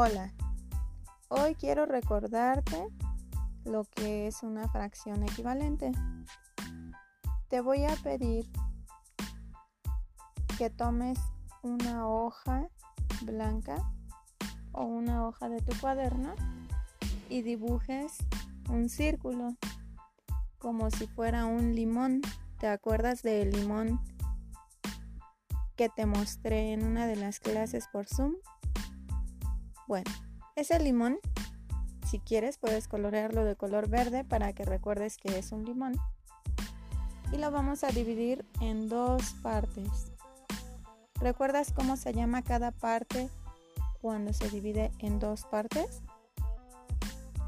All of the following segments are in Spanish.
Hola, hoy quiero recordarte lo que es una fracción equivalente. Te voy a pedir que tomes una hoja blanca o una hoja de tu cuaderno y dibujes un círculo como si fuera un limón. ¿Te acuerdas del limón que te mostré en una de las clases por Zoom? Bueno, ese limón, si quieres, puedes colorearlo de color verde para que recuerdes que es un limón. Y lo vamos a dividir en dos partes. ¿Recuerdas cómo se llama cada parte cuando se divide en dos partes?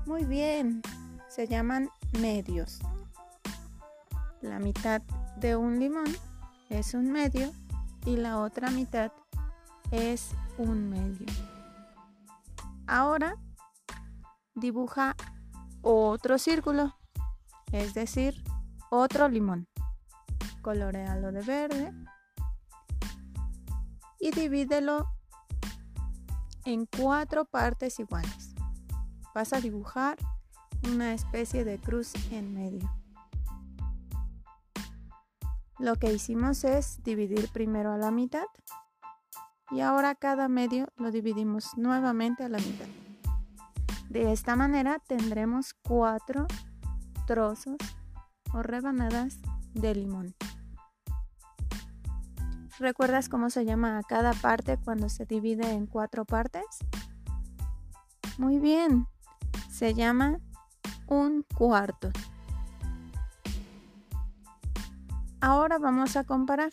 Muy bien, se llaman medios. La mitad de un limón es un medio y la otra mitad es un medio. Ahora dibuja otro círculo, es decir, otro limón. Colorealo de verde y divídelo en cuatro partes iguales. Vas a dibujar una especie de cruz en medio. Lo que hicimos es dividir primero a la mitad y ahora cada medio lo dividimos nuevamente a la mitad. De esta manera tendremos cuatro trozos o rebanadas de limón. ¿Recuerdas cómo se llama a cada parte cuando se divide en cuatro partes? Muy bien, se llama un cuarto. Ahora vamos a comparar.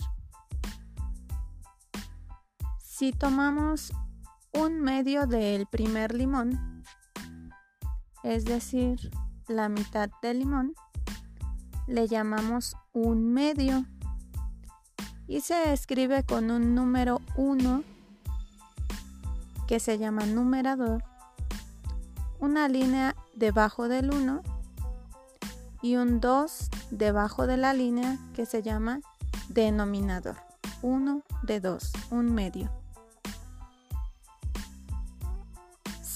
Si tomamos un medio del primer limón, es decir, la mitad del limón, le llamamos un medio y se escribe con un número 1 que se llama numerador, una línea debajo del 1 y un 2 debajo de la línea que se llama denominador. 1 de 2, un medio.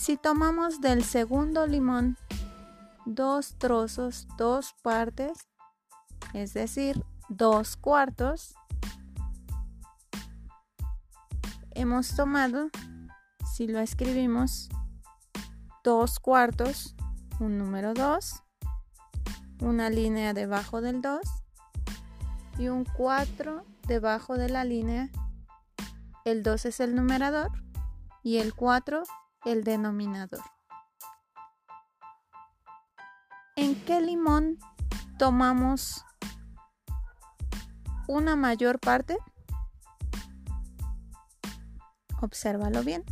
Si tomamos del segundo limón dos trozos, dos partes, es decir, dos cuartos, hemos tomado, si lo escribimos, dos cuartos, un número 2, una línea debajo del 2 y un 4 debajo de la línea. El 2 es el numerador y el 4 el denominador. ¿En qué limón tomamos una mayor parte? Obsérvalo bien.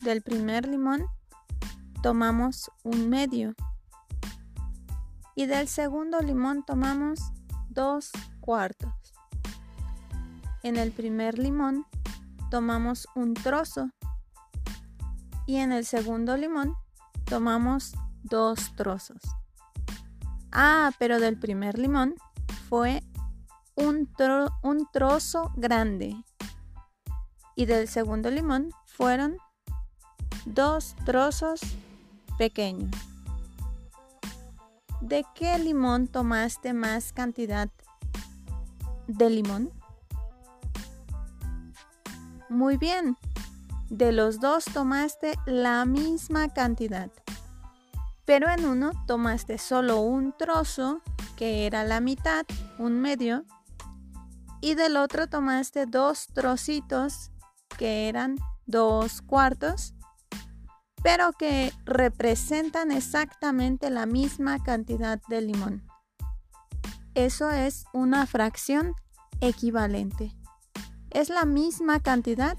Del primer limón tomamos un medio. Y del segundo limón tomamos dos cuartos. En el primer limón tomamos un trozo y en el segundo limón tomamos dos trozos. Ah, pero del primer limón fue un, un trozo grande y del segundo limón fueron dos trozos pequeños. ¿De qué limón tomaste más cantidad de limón? Muy bien, de los dos tomaste la misma cantidad, pero en uno tomaste solo un trozo, que era la mitad, un medio, y del otro tomaste dos trocitos, que eran dos cuartos, pero que representan exactamente la misma cantidad de limón. Eso es una fracción equivalente. Es la misma cantidad,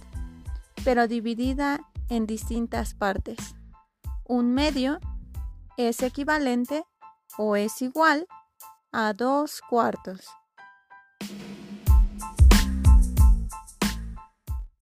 pero dividida en distintas partes. Un medio es equivalente o es igual a dos cuartos.